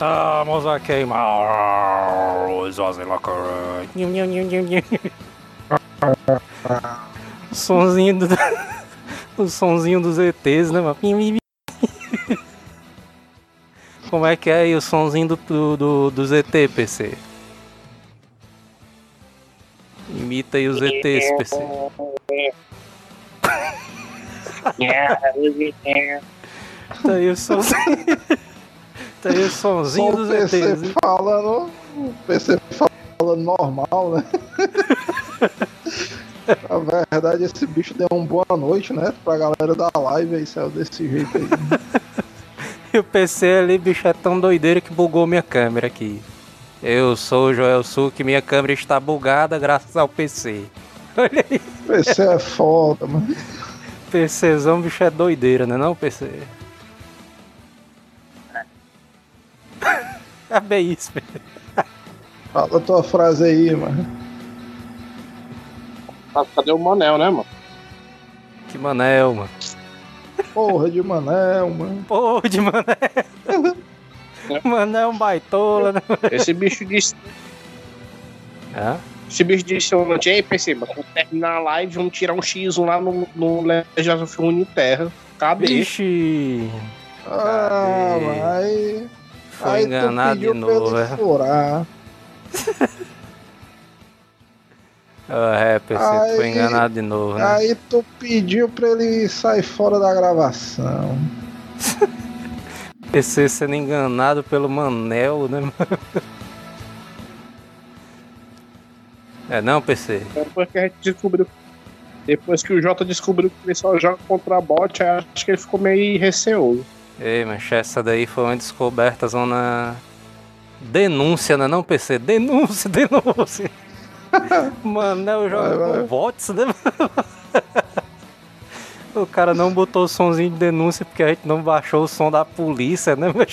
Estamos a queimar os. Sonzinho do. O sonzinho dos ETs, né, mano? Como é que é aí o sonzinho do, do, do, dos ET, PC? Imita aí os ETs, PC. Tá aí o sonzinho. Aí o sonzinho Só dos ETs. hein? falando. O PC falando normal, né? Na verdade, esse bicho deu uma boa noite, né? Pra galera da live aí, saiu desse jeito aí. E o PC ali, bicho, é tão doideiro que bugou minha câmera aqui. Eu sou o Joel Suc, minha câmera está bugada graças ao PC. Olha aí, PC é foda, mano. PCzão, bicho, é doideira, né não, PC? É bem isso, PC. Fala a tua frase aí, mano. Ah, Cadê o Manel, né, mano? Que manel, mano. Porra de Manel, mano. Porra de manel. Manel é um baitola, né? Esse bicho disse. Hã? Esse bicho disse ontem, ei, PC, mas quando terminar a live, vamos tirar um X1 lá no, no Legends of Runeterra. Cadê? Vixe. Ah, Cadê? Foi aí enganado de pediu pra novo, ele é. Aí- foi enganado de novo, né? Aí tu pediu pra ele sair fora da gravação. PC sendo enganado pelo Manel, né, mano? É não, PC? Depois que a gente descobriu. Depois que o Jota descobriu que ele só joga contra bot, aí acho que ele ficou meio receoso. Ei, mas essa daí foi uma descoberta zona. Denúncia, né não, PC? Denúncia, denúncia. Manel joga Vai, vai. com bots, né? mano? O cara não botou o somzinho de denúncia porque a gente não baixou o som da polícia, né? meu?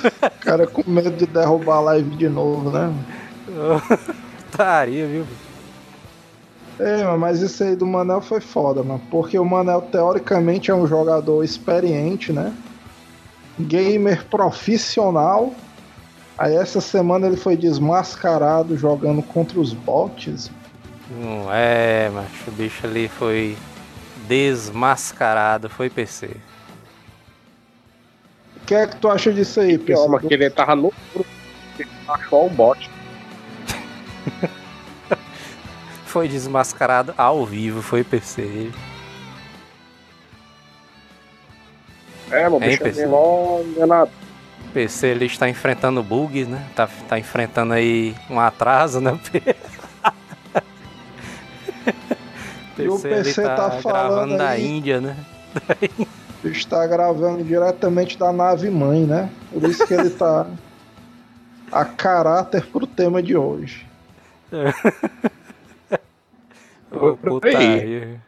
O cara com medo de derrubar a live de novo, né? Taria, viu? É, mas isso aí do Manel foi foda, mano. Porque o Manel, teoricamente, é um jogador experiente, né? Gamer profissional. Aí essa semana ele foi desmascarado jogando contra os bots. Não é, mas o bicho ali foi desmascarado, foi PC. O que é que tu acha disso aí, Pior, pessoal? mas que ele tava no grupo. Ele achou o bot. Foi desmascarado ao vivo, foi PC. É, Hein, bicho é PC? meio mó enganado. PC ele está enfrentando bugs, né? Tá, tá enfrentando aí um atraso, né? E o ele PC tá falando gravando da aí- Índia, né? Está gravando diretamente da nave mãe, né? Por isso que ele tá a caráter pro tema de hoje. Ô, putaria.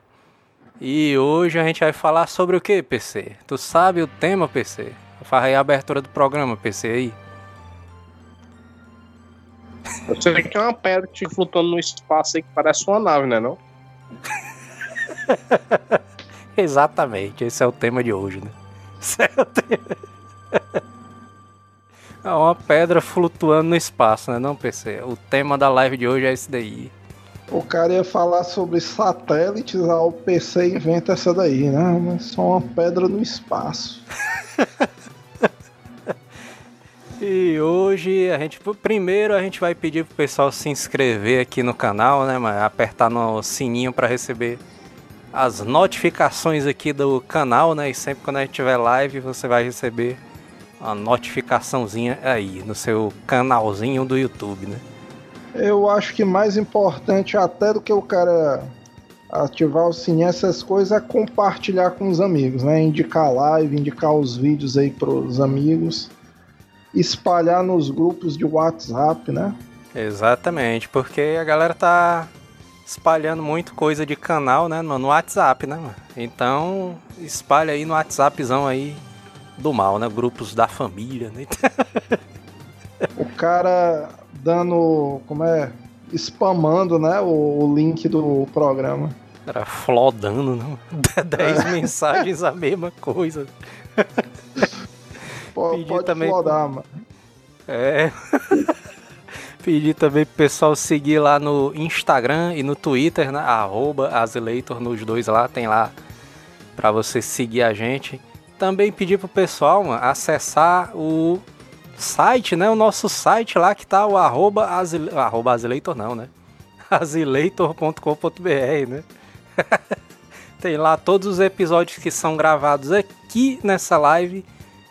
E hoje a gente vai falar sobre o que, PC? Tu sabe o tema, PC? Faz aí a abertura do programa, PC aí. Eu sei que é uma pedra que fica flutuando no espaço aí que parece uma nave, né? Não? Exatamente, esse é o tema de hoje, né? Esse é o tema. É uma pedra flutuando no espaço, né? Não, PC? O tema da live de hoje é esse daí. O cara ia falar sobre satélites, aí o PC inventa essa daí, né? Mas só uma pedra no espaço. E hoje a gente, primeiro a gente vai pedir pro pessoal se inscrever aqui no canal, né, mas apertar no sininho para receber as notificações aqui do canal, né? E sempre quando a gente tiver live, você vai receber a notificaçãozinha aí no seu canalzinho do YouTube, né? Eu acho que mais importante até do que o cara ativar o sininho, essas coisas, é compartilhar com os amigos, né? Indicar live, indicar os vídeos aí pros amigos, espalhar nos grupos de WhatsApp, né? Exatamente, porque a galera tá espalhando muito coisa de canal, né, no WhatsApp, né, mano? Então, espalha aí no WhatsAppzão aí do mal, né? Grupos da família, né? o cara dando, como é, spamando, né, o, o link do programa. Era flodando, não? 10 é. mensagens a mesma coisa. Pode, pode também... flodar, mano. É. Pedir também pro pessoal seguir lá no Instagram e no Twitter, né? Arroba Azileitor nos dois lá, tem lá para você seguir a gente. Também pedir pro pessoal mano, acessar o site, né? O nosso site lá que tá o arroba, azile... arroba não, né? azileitor.com.br, né? tem lá todos os episódios que são gravados aqui nessa live.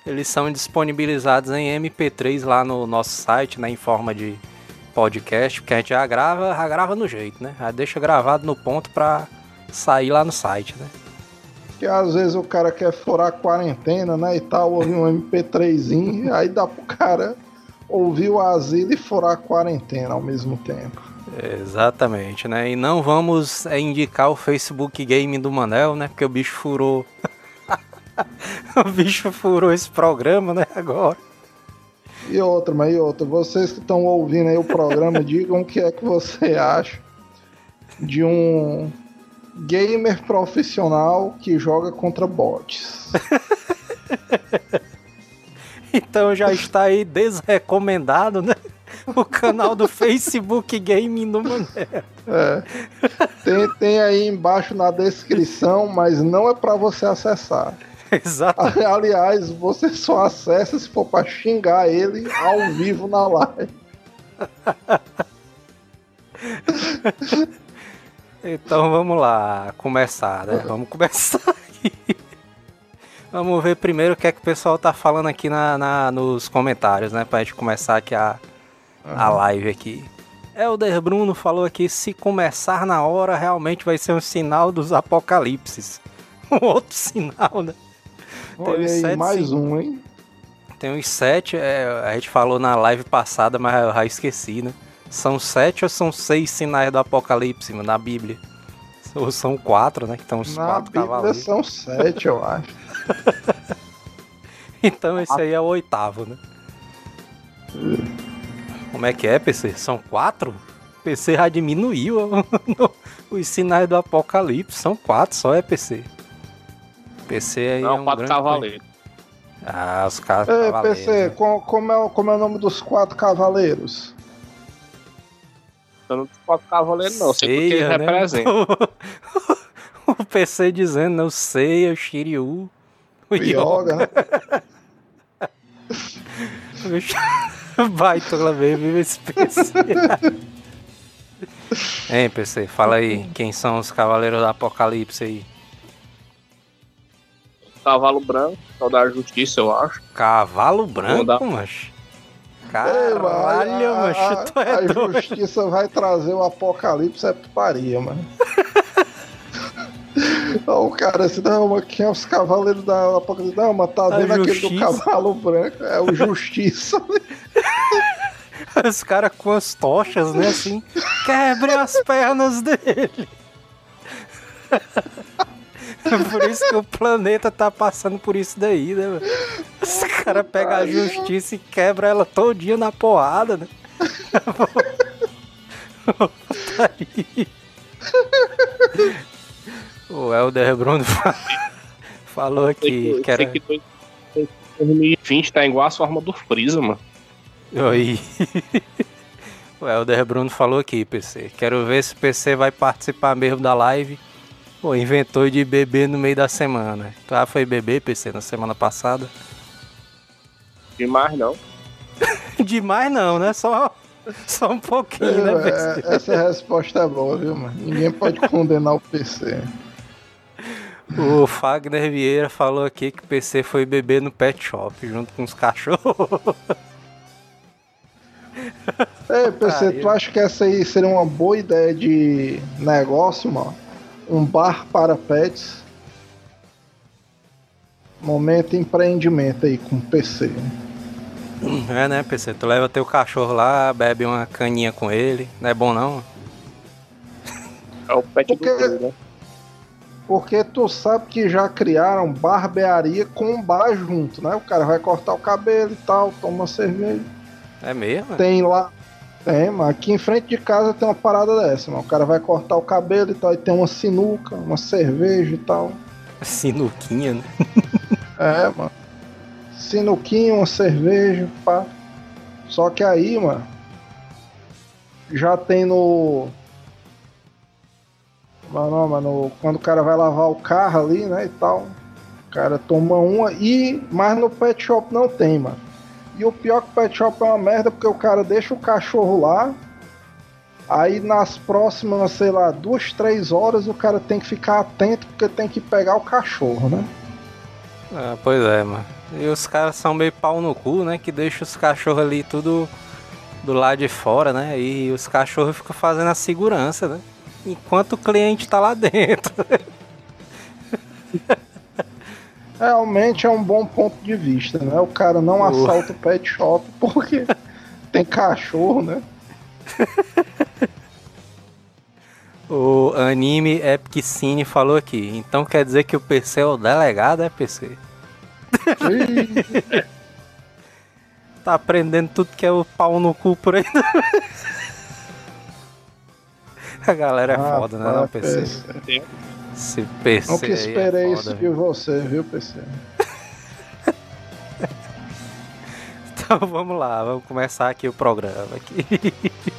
Eles são disponibilizados em MP3 lá no nosso site, né, em forma de podcast, porque a gente já grava, já grava no jeito, né? Já deixa gravado no ponto pra sair lá no site, né? Que às vezes o cara quer furar a quarentena, né? E tal, ouvir um MP3zinho, aí dá pro cara ouvir o asilo e furar a quarentena ao mesmo tempo. Exatamente, né? E não vamos é, indicar o Facebook Game do Manel, né? Porque o bicho furou. o bicho furou esse programa, né? Agora. E outra, mas e outra, vocês que estão ouvindo aí o programa, digam o que é que você acha de um gamer profissional que joga contra bots. então já está aí desrecomendado, né? O canal do Facebook Gaming do Mané. É. Tem, tem aí embaixo na descrição, mas não é para você acessar. Exato. Aliás, você só acessa se for pra xingar ele ao vivo na live. então vamos lá, começar, né? Vamos começar aqui. Vamos ver primeiro o que é que o pessoal tá falando aqui na, na nos comentários, né? Pra gente começar aqui a, a live aqui. Elder Bruno falou aqui, se começar na hora, realmente vai ser um sinal dos apocalipses. Um outro sinal, né? Olha aí, sete, mais um, hein? Tem uns sete, é, a gente falou na live passada, mas eu já esqueci, né? São sete ou são seis sinais do Apocalipse na Bíblia? Ou são quatro, né? Que estão os na quatro Bíblia cavaleiros. são sete, eu acho. então esse aí é o oitavo, né? Como é que é, PC? São quatro? PC já diminuiu os sinais do Apocalipse. São quatro só, é PC. PC aí Não, é um quatro cavaleiros. Ah, os quatro Ei, cavaleiros. PC, né? como, é, como é o nome dos quatro cavaleiros? Eu não quatro cavaleiros, não. Sei porque eles né? representam. o PC dizendo, não sei, o Shiryu. O Yoga. Baitola mesmo, esse PC. hein, PC, fala aí, quem são os cavaleiros do Apocalipse aí? Cavalo Branco, o da Justiça, eu acho. Cavalo Branco, macho? Caralho, tu é A doido. Justiça vai trazer o Apocalipse é putaria, mano. o cara assim, não, mas quem é os cavaleiros da Apocalipse? Não, mas tá vendo aquele do cavalo branco? É o Justiça. Os caras com as tochas, né, assim, quebre as pernas dele. por isso que o planeta tá passando por isso daí, né, mano? Os caras pegam a justiça e quebram ela todinha na porrada, né? o Helder Bruno falou aqui que era... 2020 tá igual a forma do Freeza, mano. Oi. O Helder Bruno falou aqui, PC. Quero ver se o PC vai participar mesmo da live Pô, inventou de beber no meio da semana. Tu ah, foi beber, PC, na semana passada? Demais não. Demais não, né? Só, só um pouquinho, né, PC? É, essa resposta é boa, viu, mano? Ninguém pode condenar o PC. O Fagner Vieira falou aqui que o PC foi beber no pet shop junto com os cachorros. Ei, PC, tu acha que essa aí seria uma boa ideia de negócio, mano? Um bar para pets. Momento empreendimento aí com PC. É, né, PC? Tu leva teu cachorro lá, bebe uma caninha com ele. Não é bom, não? É o pet Porque- do Bruno, né? Porque tu sabe que já criaram barbearia com bar junto, né? O cara vai cortar o cabelo e tal, toma uma cerveja. É mesmo? Tem lá. Tem, mas aqui em frente de casa tem uma parada dessa, mano. O cara vai cortar o cabelo e tal, e tem uma sinuca, uma cerveja e tal. Sinuquinha, né? É, mano. Sinuquinha, uma cerveja, pá. Só que aí, mano. Já tem no. Mano, não, mano, quando o cara vai lavar o carro ali, né, e tal. O cara toma uma e. Mas no pet shop não tem, mano. E o pior que o pet shop é uma merda, porque o cara deixa o cachorro lá. Aí nas próximas, sei lá, duas, três horas o cara tem que ficar atento porque tem que pegar o cachorro, né? Ah, pois é, mano. E os caras são meio pau no cu, né? Que deixa os cachorros ali tudo do lado de fora, né? E os cachorros ficam fazendo a segurança, né? Enquanto o cliente tá lá dentro. Realmente é um bom ponto de vista, né? O cara não Oh. assalta o pet shop porque tem cachorro, né? O anime Epic Cine falou aqui. Então quer dizer que o PC é o delegado, é PC? Tá aprendendo tudo que é o pau no cu por aí. A galera é foda, né? Não, PC. PC. Esse PC aí é esperei foda, isso de você, viu, PC? Então vamos lá, vamos começar aqui o programa. Aqui.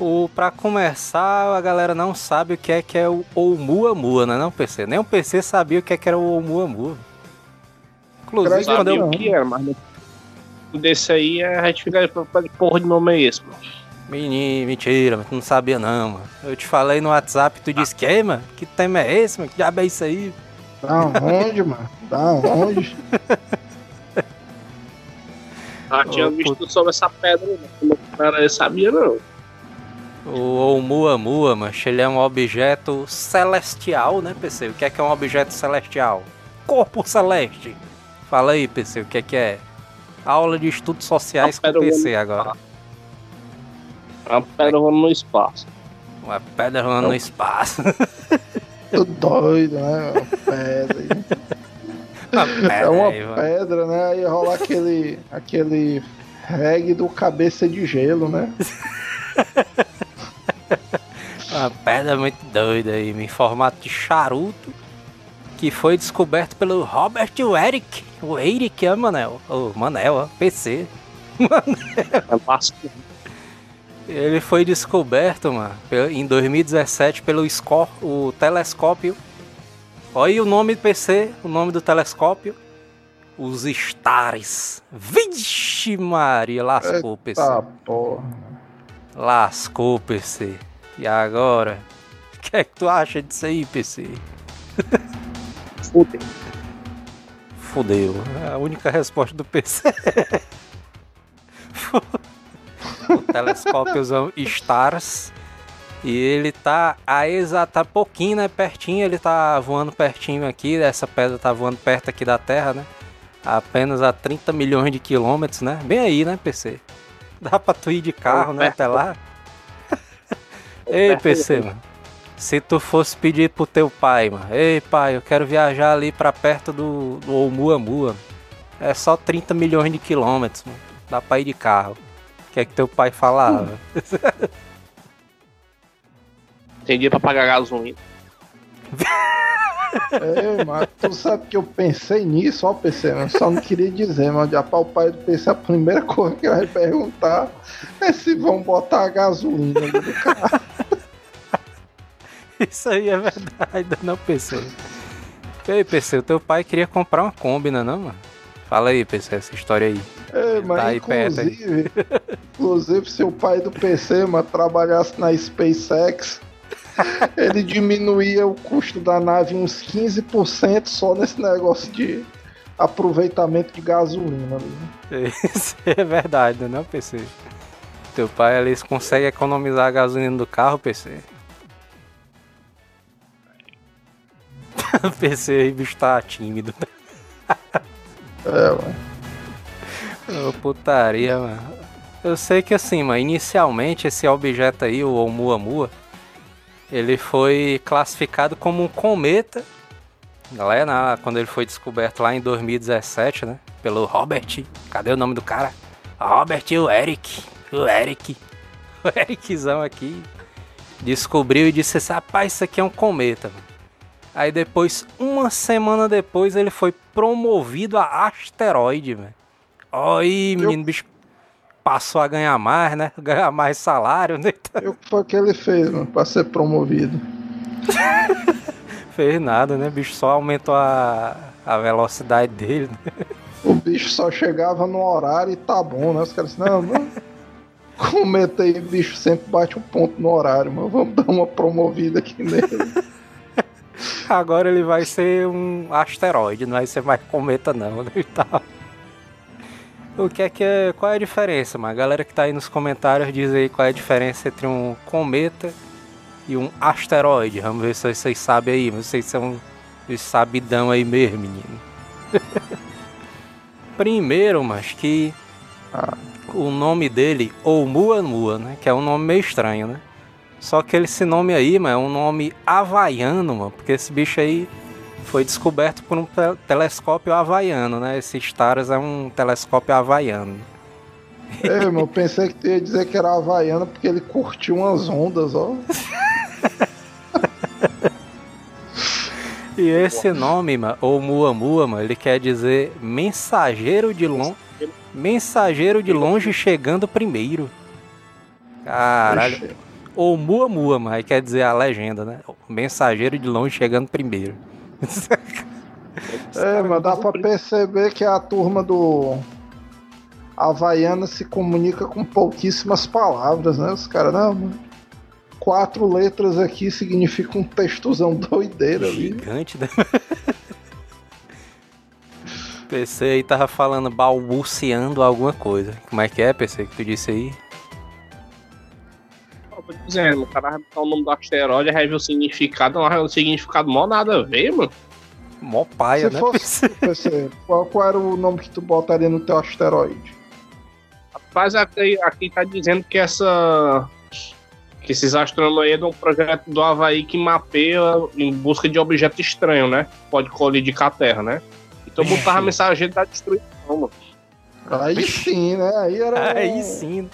O, pra começar, a galera não sabe o que é que é o Oumuamua, né não, PC? Nem o PC sabia o que é que era o Oumuamua. Inclusive, quando Sabia eu... O que era, mas no- desse aí a gente fica de porra de nome é esse, mano. Menino, mentira, mas tu não sabia não, mano. Eu te falei no WhatsApp, tu disse que, "Ei, mano, que tema é esse, mano? Que diabo é isso aí? Da onde, mano? Da onde? Ah, tinha Ô, visto sobre essa pedra, não. Era, eu sabia não. O Oumuamua, mano, ele é um objeto celestial, né, PC? O que é que é um objeto celestial? Corpo celeste. Fala aí, PC, o que é que é? Aula de estudos sociais com Uma pedra PC agora. A pedra voando no espaço. Uma pedra rolando no espaço. Tô doido, né? Uma pedra. aí. Uma pedra É uma aí, mano. pedra, né? Aí rola aquele. aquele reggae do cabeça de gelo, né? Uma pedra muito doida aí, em formato de charuto, que foi descoberto pelo Robert Eric. O Eric, é, Manel? O Manel, ó, PC. É massa. Ele foi descoberto, mano, em 2017 pelo o telescópio. Olha aí o nome do PC, o nome do telescópio. Os Stars. Vixe Maria, lascou o PC. Porra. Lascou, PC. E agora? O que é que tu acha disso aí, PC? Fudeu. Fudeu. É a única resposta do PC. o telescópiozão Stars. E ele tá a exata pouquinho, né? Pertinho, ele tá voando pertinho aqui. Essa pedra tá voando perto aqui da Terra, né? Apenas a 30 milhões de quilômetros, né? Bem aí, né, PC? Dá pra tu ir de carro, né? Até lá. Ei, PC, mano. Se tu fosse pedir pro teu pai, mano, ei pai, eu quero viajar ali pra perto do, do Oumuamua. É só 30 milhões de quilômetros, mano. Dá pra ir de carro. Que é que teu pai falava? Tem dia pra pagar gasolina. É, mas tu sabe que eu pensei nisso, ó, PC, mas só não queria dizer, mas já para o pai do PC, a primeira coisa que ele vai perguntar é se vão botar a gasolina ali no carro. Isso aí é verdade, não, PC. Ei, PC, o teu pai queria comprar uma Kombi, não é não, mano? Fala aí, PC, essa história aí. É, mas Tá perto, hein? inclusive, inclusive, se o pai do PC, mas trabalhasse na SpaceX, ele diminuía o custo da nave uns 15% só nesse negócio de aproveitamento de gasolina né? Isso é verdade, não é, PC? Teu pai ali consegue economizar a gasolina do carro, PC. PC aí, bicho tá tímido. É, ué. Ô, putaria, mano. Eu sei que assim, mano, inicialmente esse objeto aí, o Oumuamua, ele foi classificado como um cometa. Galera, na- quando ele foi descoberto lá em 2017, né? Pelo Robert. Cadê o nome do cara? Robert e o Eric. O Eric. O Ericzão aqui. Descobriu e disse assim, rapaz, isso aqui é um cometa. mano." Aí depois, uma semana depois, ele foi promovido a asteroide, velho. Aí, menino, bicho passou a ganhar mais, né? Ganhar mais salário, né? E o que foi que ele fez, mano, pra ser promovido? Fez nada, né? Bicho só aumentou a, a velocidade dele. né? O bicho só chegava no horário e tá bom, né? Os caras assim, não, não. Cometa aí, bicho sempre bate um ponto no horário, mano. Vamos dar uma promovida aqui nele. Agora ele vai ser um asteroide, não vai ser mais cometa não, né? E tal. O que é que é. Qual é a diferença, mano? A galera que tá aí nos comentários diz aí qual é a diferença entre um cometa e um asteroide. Vamos ver se vocês sabem aí. Vocês são os sabidão aí mesmo, menino. Primeiro, mas que o nome dele, Oumuamua, né? Que é um nome meio estranho, né? Só que esse nome aí, mano, é um nome havaiano, mano, porque esse bicho aí foi descoberto por um te- telescópio havaiano, né? Esse Stars é um telescópio havaiano. É, mano, eu pensei que tu ia dizer que era havaiano porque ele curtiu umas ondas, ó. E esse nome, mano, ou Muamua, mano, ele quer dizer mensageiro de longe, mensageiro de longe chegando primeiro. Caralho. Ou Muamua, mano, aí quer dizer a legenda, né? Mensageiro de longe chegando primeiro. É, mas dá pra perceber que a turma do Havaiana se comunica com pouquíssimas palavras, né? Os caras, não, mano. Quatro letras aqui significa um textozão doideira ali. Gigante, né? PC aí tava falando, balbuciando alguma coisa. Como é que é, PC, que tu disse aí? Eu tô dizendo, o cara vai botar o nome do asteroide, vê o significado, não o significado mó nada a ver, mano. Mó paia, Se né, fosse, PC? PC, qual, qual era o nome que tu botaria no teu asteroide? Rapaz, aqui, aqui tá dizendo que essa. Que esses astrônomos aí é de um projeto do Havaí que mapeia em busca de objeto estranho, né? Pode colidir com a Terra, né? Então botava a mensagem da destruição, mano. Aí sim, né? Aí era. Aí sim.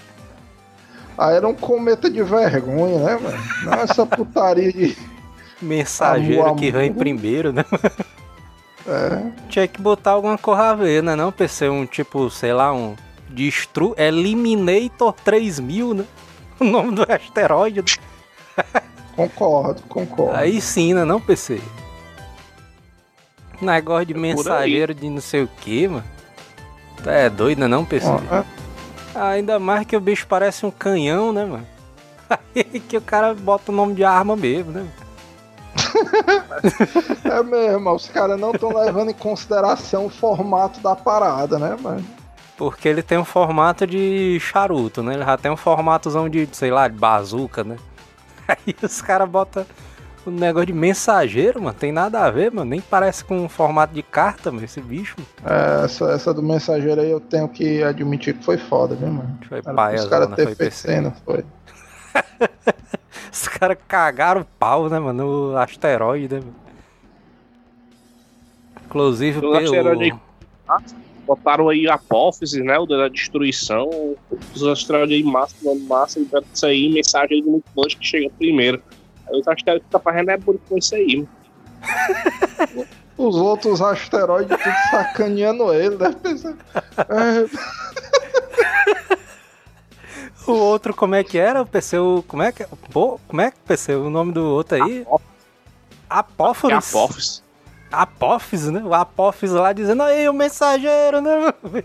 Aí era um cometa de vergonha, né, mano? Não essa putaria de. Mensageiro Amor, que vem primeiro, né? É. Tinha que botar alguma cor a ver, né? Não, PC, um tipo, sei lá, um. Destru... Eliminator 3000, né? O nome do asteroide. né? Concordo, concordo. Aí sim, né? Não, PC. Negócio de É mensageiro de não sei o que, mano. Tu é doido, né? Não, PC? Ó, é. Ainda mais que o bicho parece um canhão, né, mano? Aí que o cara bota o nome de arma mesmo, né? É mesmo, os caras não estão levando em consideração o formato da parada, né, mano? Porque ele tem um formato de charuto, né? Ele já tem um formatozão de, sei lá, de bazuca, né? Aí os caras botam o negócio de mensageiro, mano. Tem nada a ver, mano. Nem parece com um formato de carta, mano, esse bicho. É, essa, essa do mensageiro aí eu tenho que admitir que foi foda, viu, mano? Foi Era paia, Os caras ter cena, foi. Os caras cagaram o pau, né, mano? No asteroide, né, mano? Inclusive, O pelo... asteroide aí- Botaram aí apófise, né? O da destruição. Os asteroides aí massa, mano, massa, e deve sair mensagem de muito longe que chega primeiro. Os asteroides que tá fazendo é bonito com isso aí, mano. Os outros asteroides tudo sacaneando ele, deve pensar. É, O outro, como é que era? O PC, o... como é que... Pô, como é que, PC, o nome do outro aí? Que é Apóforos. apófise. Apophis, né? O Apophis lá dizendo, aí o mensageiro, né?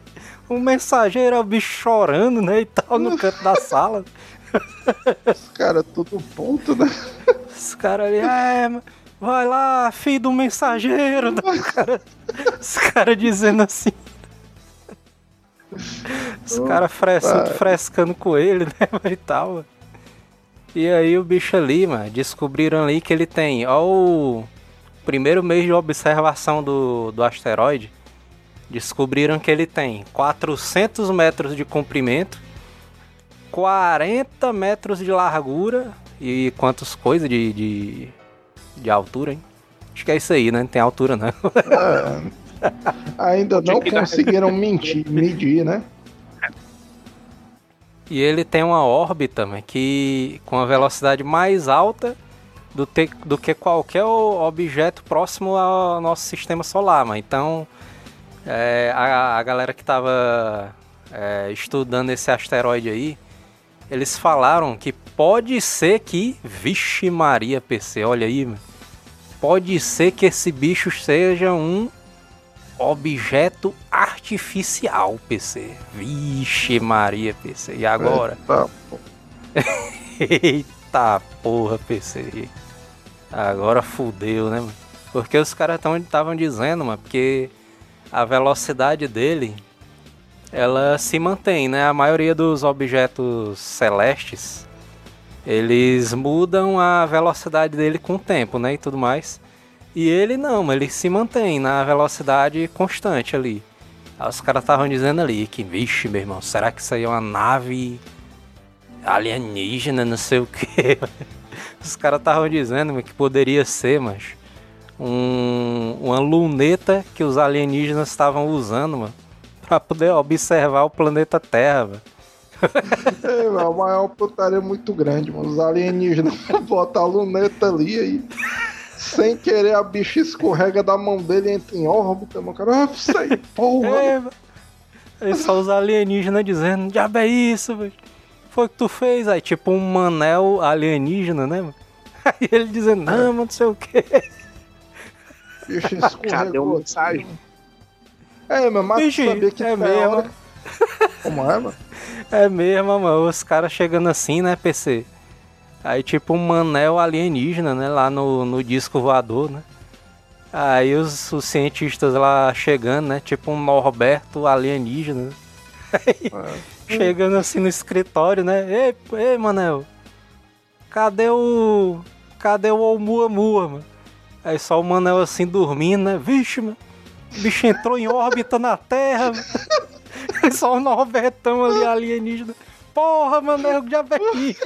O mensageiro é o bicho chorando, né? E tal, no canto da sala. os caras tudo ponto, né? Os caras ali, é, vai lá, filho do mensageiro. né? Os caras cara dizendo assim. Os caras fres, frescando com ele, né? E tal. E aí o bicho ali, mano, descobriram ali que ele tem, ó o primeiro mês de observação do, do asteroide, descobriram que ele tem 400 metros de comprimento, 40 metros de largura e quantas coisas de, de, de altura, hein? Acho que é isso aí, né? Não tem altura, não. É, ainda não conseguiram mentir, medir, né? E ele tem uma órbita né, que com a velocidade mais alta do, te, do que qualquer objeto próximo ao nosso sistema solar. Mas então é, a, a, galera que estava é, estudando esse asteroide aí, eles falaram que pode ser que, vixe Maria PC, olha aí, pode ser que esse bicho seja um objeto artificial, PC. Vixe Maria, PC. E agora? Eita, Eita porra, PC. Agora fudeu, né, mano? Porque os caras estavam dizendo, mano, porque a velocidade dele ela se mantém, né? A maioria dos objetos celestes eles mudam a velocidade dele com o tempo, né? E tudo mais. E ele não, ele se mantém na velocidade constante ali. Aí os caras estavam dizendo ali que, vixe, meu irmão, será que isso aí é uma nave alienígena, não sei o que. Os caras estavam dizendo que poderia ser, mas um, uma luneta que os alienígenas estavam usando, mano, pra poder observar o planeta Terra, mano. É, mano, a maior putaria é muito grande, mano. Os alienígenas botam a luneta ali aí sem querer a bicha escorrega da mão dele e entra em órbita, mano. Cara, ah, sei, porra. É, aí só os alienígenas dizendo, diabo é isso, velho. Foi o que tu fez? Aí tipo um manel alienígena, né, mano? Aí ele dizendo, não, mano, não sei o que. Bicho escorregou. mensagem. É, mas Bicho, sabia que é mesmo. Hora... Como é, mano? É mesmo, mano. Os caras chegando assim, né, PC? Aí tipo um manel alienígena, né? Lá no, no disco voador, né? Aí os, os cientistas lá chegando, né? Tipo um Norberto alienígena. Né? Aí, é. Chegando assim no escritório, né? Ei, ei, Manel. Cadê o. Cadê o Oumuamua, mano? Aí só o Manel assim dormindo, né? Vixe, mano. O bicho entrou em órbita na Terra. só o Norbertão ali alienígena. Porra, Manel, já aqui.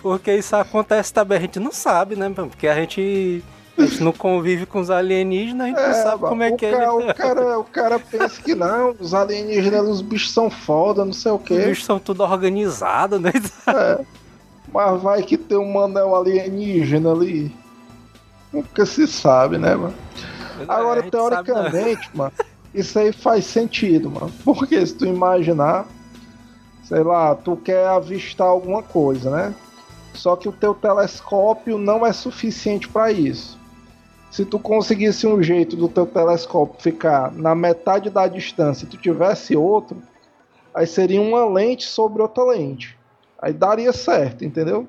Porque isso acontece também, a gente não sabe, né? Porque a gente, a gente não convive com os alienígenas, a gente é, não sabe como é que é. O cara, o cara pensa que não, os alienígenas, os bichos são foda, não sei o quê. Os bichos são tudo organizados, né? É. Mas vai que tem um manel alienígena ali. Nunca se sabe, né, mano? Agora, é, teoricamente, mano, isso aí faz sentido, mano. Porque se tu imaginar, sei lá, tu quer avistar alguma coisa, né? Só que o teu telescópio não é suficiente para isso. Se tu conseguisse um jeito do teu telescópio ficar na metade da distância e tu tivesse outro, aí seria uma lente sobre outra lente. Aí daria certo, entendeu?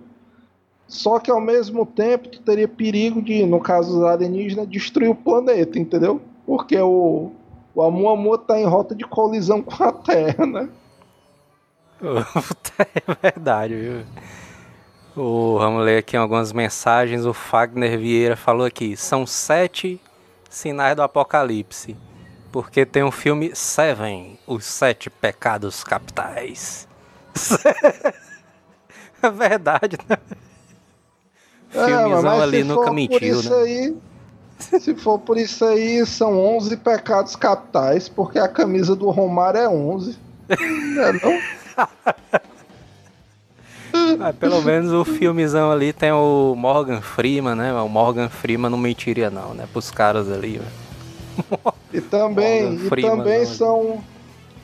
Só que ao mesmo tempo tu teria perigo de, no caso dos alienígenas, destruir o planeta, entendeu? Porque o, o Amuamua tá em rota de colisão com a Terra, né? é verdade, viu? Vamos ler aqui algumas mensagens. O Fagner Vieira falou aqui: são sete sinais do apocalipse. Porque tem um filme Seven, Os Sete Pecados Capitais. é verdade, né? Filmezão é, ali nunca mentiu, né? Aí, se for por isso aí, são 11 pecados capitais, porque a camisa do Romário é 11. é não? Ah, pelo menos o filmezão ali tem o Morgan Freeman, né? O Morgan Freeman não mentiria não, né? Pros caras ali, E também, e também são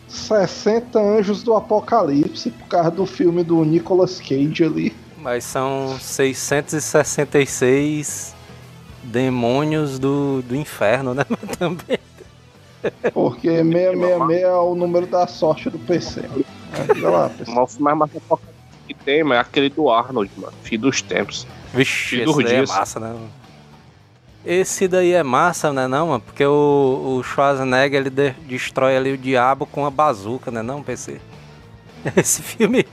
60 anjos do apocalipse, por causa do filme do Nicolas Cage ali. Mas são 666 demônios do, do inferno, né? Também. Porque 666 é o número da sorte do PC. Diga lá, PC. O mais massa que tem, é aquele do Arnold, mano. Filho dos tempos. Vixe, Filho esse daí é massa, né? Esse daí é massa, né não, mano? Porque o, o Schwarzenegger, ele de, destrói ali o diabo com a bazuca, né não, PC? Esse filme...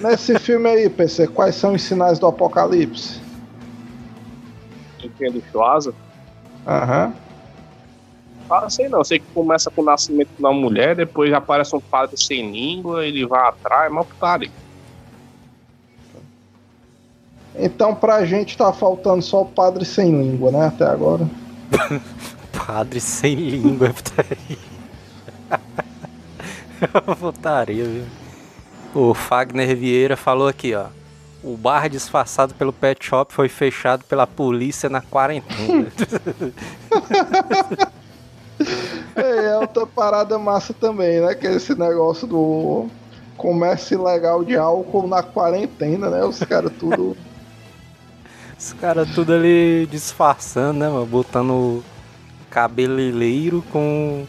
Nesse filme aí, PC, quais são os sinais do apocalipse? Entendo, Schwarza? Aham. Ah, sei não, sei que começa com o nascimento de uma mulher, depois aparece um padre sem língua, ele vai atrás, é uma putaria. Então pra gente tá faltando só o padre sem língua, né? Até agora. Padre sem língua, é putaria. putaria, viu? O Fagner Vieira falou aqui, ó. O bar disfarçado pelo pet shop foi fechado pela polícia na quarentena. É, é outra parada massa também, né? Que é esse negócio do comércio ilegal de álcool na quarentena, né? Os caras tudo. Os caras tudo ali disfarçando, né, mano? Botando cabeleireiro com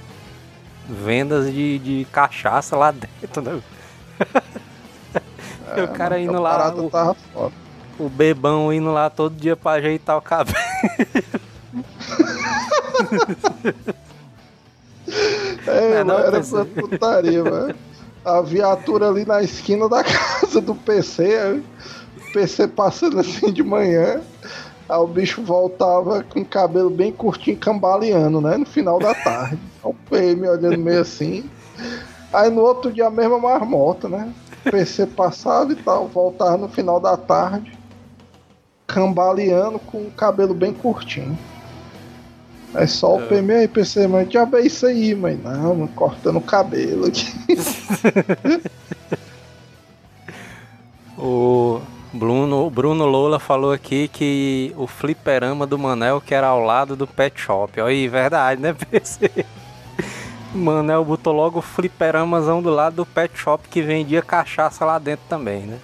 vendas de, de cachaça lá dentro, né? É, o cara mas indo lá, o, tava foda. o bebão indo lá todo dia pra ajeitar o cabelo. É, Não não, era pra putaria, mano. A viatura ali na esquina da casa do PC, o PC passando assim de manhã. Aí o bicho voltava com o cabelo bem curtinho, cambaleando, né? No final da tarde. O PM olhando meio assim. Aí no outro dia a mesma marmota, né? PC passava e tal, voltava no final da tarde, cambaleando com o cabelo bem curtinho. Aí só o PM aí, PC, mas diabo é isso aí, mãe. Não, mano, cortando o cabelo aqui. O Bruno, Bruno Lola falou aqui que o fliperama do Manel que era ao lado do pet shop. Aí, verdade, né, PC? Manel botou logo o fliperamazão do lado do pet shop que vendia cachaça lá dentro também, né?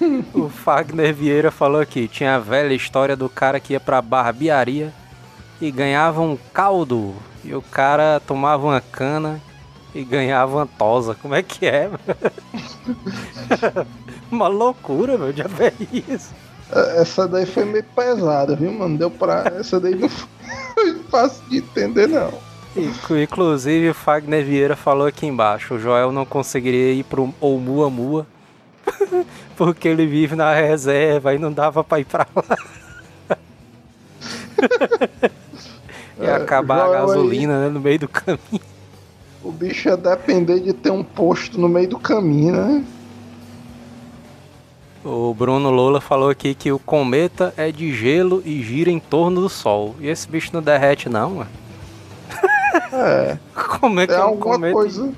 o Fagner Vieira falou aqui, tinha a velha história do cara que ia pra barbearia e ganhava um caldo. E o cara tomava uma cana e ganhava uma tosa. Como é que é? uma loucura, meu, já é isso. Essa daí foi meio pesada, viu, mano? Deu pra. Essa daí não foi fácil de entender, não. Inclu- Inclusive o Fagner Vieira falou aqui embaixo, o Joel não conseguiria ir pro Oumuamua porque ele vive na reserva e não dava pra ir pra lá. e É, acabar a Joel aí- gasolina né, no meio do caminho. O bicho ia depender de ter um posto no meio do caminho, né? O Bruno Lola falou aqui que o cometa é de gelo e gira em torno do sol. E esse bicho não derrete não, mano. É, Como é que é é, um alguma cometa? coisa.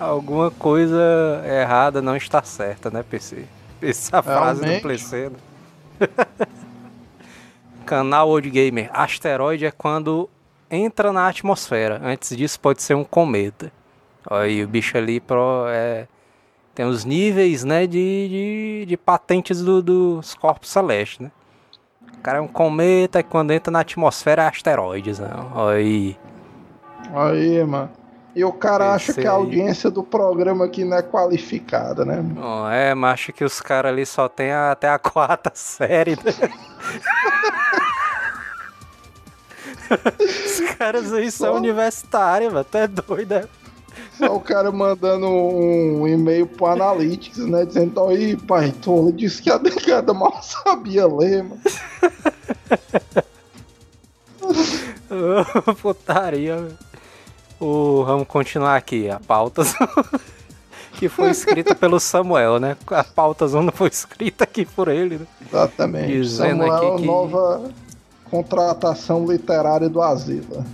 Alguma coisa errada não está certa, né, PC? Essa frase do. PC. né? Canal Old Gamer. Asteroide é quando entra na atmosfera. Antes disso pode ser um cometa. Olha aí, o bicho ali pro, é, tem os níveis, né, de, de, de patentes do- dos corpos celestes, né? O cara é um cometa e quando entra na atmosfera é asteroides, né? Olha aí. Aí, mano. E o cara acha Esse que a aí. audiência do programa aqui não é qualificada, né? Ó, é, mas acho que os caras ali só tem a- até a quarta série, né? Os caras aí são Só- universitários, mano. Tu é doido, né? Só o cara mandando um e-mail pro Analytics, né? Dizendo, aí, pai, tolo, disse que a negada mal sabia ler, mano. Putaria. velho. O, vamos continuar aqui. A pauta que foi escrita pelo Samuel, né? A pauta zona foi escrita aqui por ele, né? Exatamente. Dizendo Samuel, aqui que- nova contratação literária do Asila.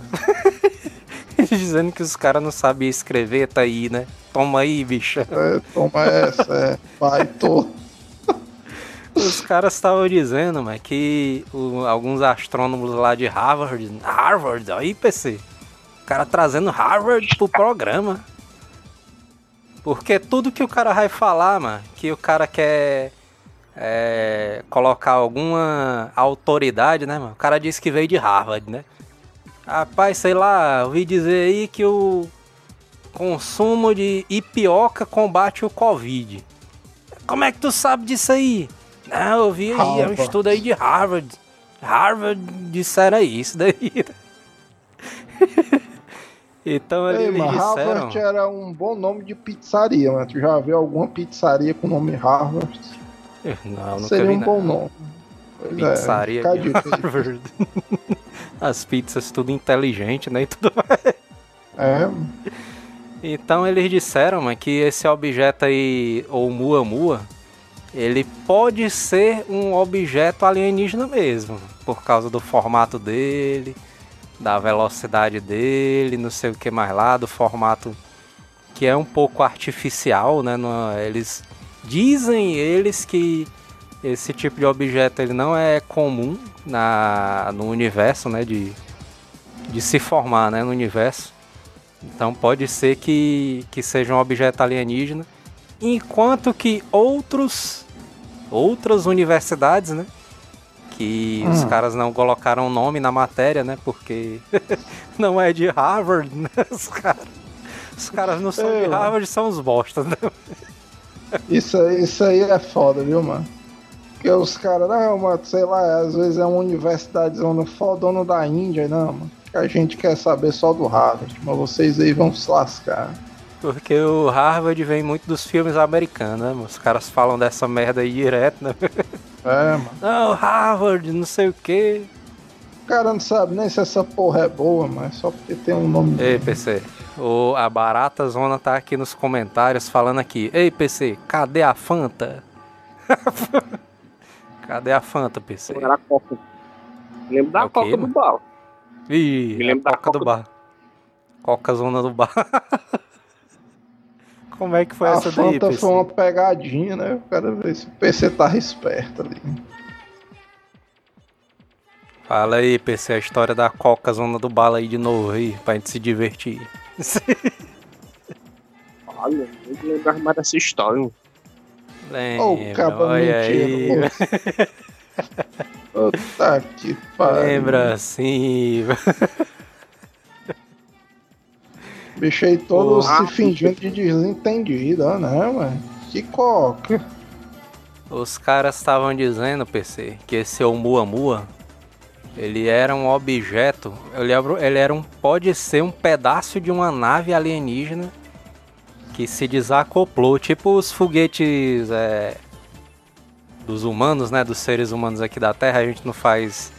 Dizendo que os caras não sabiam escrever, tá aí, né? Toma aí, bicha. É, toma essa, é. Pai, tô. Os caras estavam dizendo, mas que o- alguns astrônomos lá de Harvard, Harvard, aí PC, o cara trazendo Harvard pro programa. Porque tudo que o cara vai falar, mano, que o cara quer é, colocar alguma autoridade, né, mano? O cara disse que veio de Harvard, né? Rapaz, sei lá, ouvi dizer aí que o consumo de ipioca combate o Covid. Como é que tu sabe disso aí? Não, eu vi aí, é um estudo aí de Harvard. Harvard disseram aí, isso daí. Então Ei, eles mas disseram. Harvard era um bom nome de pizzaria, mas tu já viu alguma pizzaria com o nome Harvard? Não, nunca Seria um nada. bom nome. Pois é, Pizzaria a de. Harvard. As pizzas tudo inteligente, né? E tudo É, Então eles disseram mano, que esse objeto aí, ou Muamua, ele pode ser um objeto alienígena mesmo, por causa do formato dele, da velocidade dele, não sei o que mais lá, do formato que é um pouco artificial, né? Eles dizem eles que esse tipo de objeto ele não é comum na, no universo, né? De, de se formar, né? No universo. Então pode ser que, que seja um objeto alienígena, enquanto que outros outras universidades, né, que os Hum. caras não colocaram nome na matéria, né, porque não é de Harvard, né, os caras os caras não são É, de mano. Harvard, são os bostas, né? Isso, aí- isso aí é foda, viu, mano? Porque os caras, não, mano, sei lá, às vezes é uma universidade zona fodona da Índia, não, mano. A gente quer saber só do Harvard, mas vocês aí vão se lascar. Porque o Harvard vem muito dos filmes americanos, né, mano? Os caras falam dessa merda aí direto, né? É, mano. Não, Harvard, não sei o quê. O cara não sabe nem se essa porra é boa, mas só porque tem um nome. Ei, PC, o, a Barata Zona tá aqui nos comentários falando aqui. Ei, PC, cadê a Fanta? cadê a Fanta, PC? Era a Coca. Lembro da É o quê, Coca do mano? Bala. Ih, Me a lembro da Coca do bar. Coca Zona do bar. Como é que foi a essa daí, Fanta PC? foi uma pegadinha, né? Eu quero ver se o PC tava esperto ali. Fala aí, PC, a história da Coca Zona do Bala aí de novo aí, pra gente se divertir. Olha, eu não lembrava mais dessa história. Lembra, caba olha aí. mentira, Puta que pariu. Lembra assim. Bicho aí todo Porra. se fingindo de desentendido, né, mano? Que coca. Os caras estavam dizendo, PC, que esse Oumuamua, ele era um objeto, ele era, ele era um, pode ser um pedaço de uma nave alienígena que se desacoplou, tipo os foguetes é, dos humanos, né, dos seres humanos aqui da Terra, a gente não faz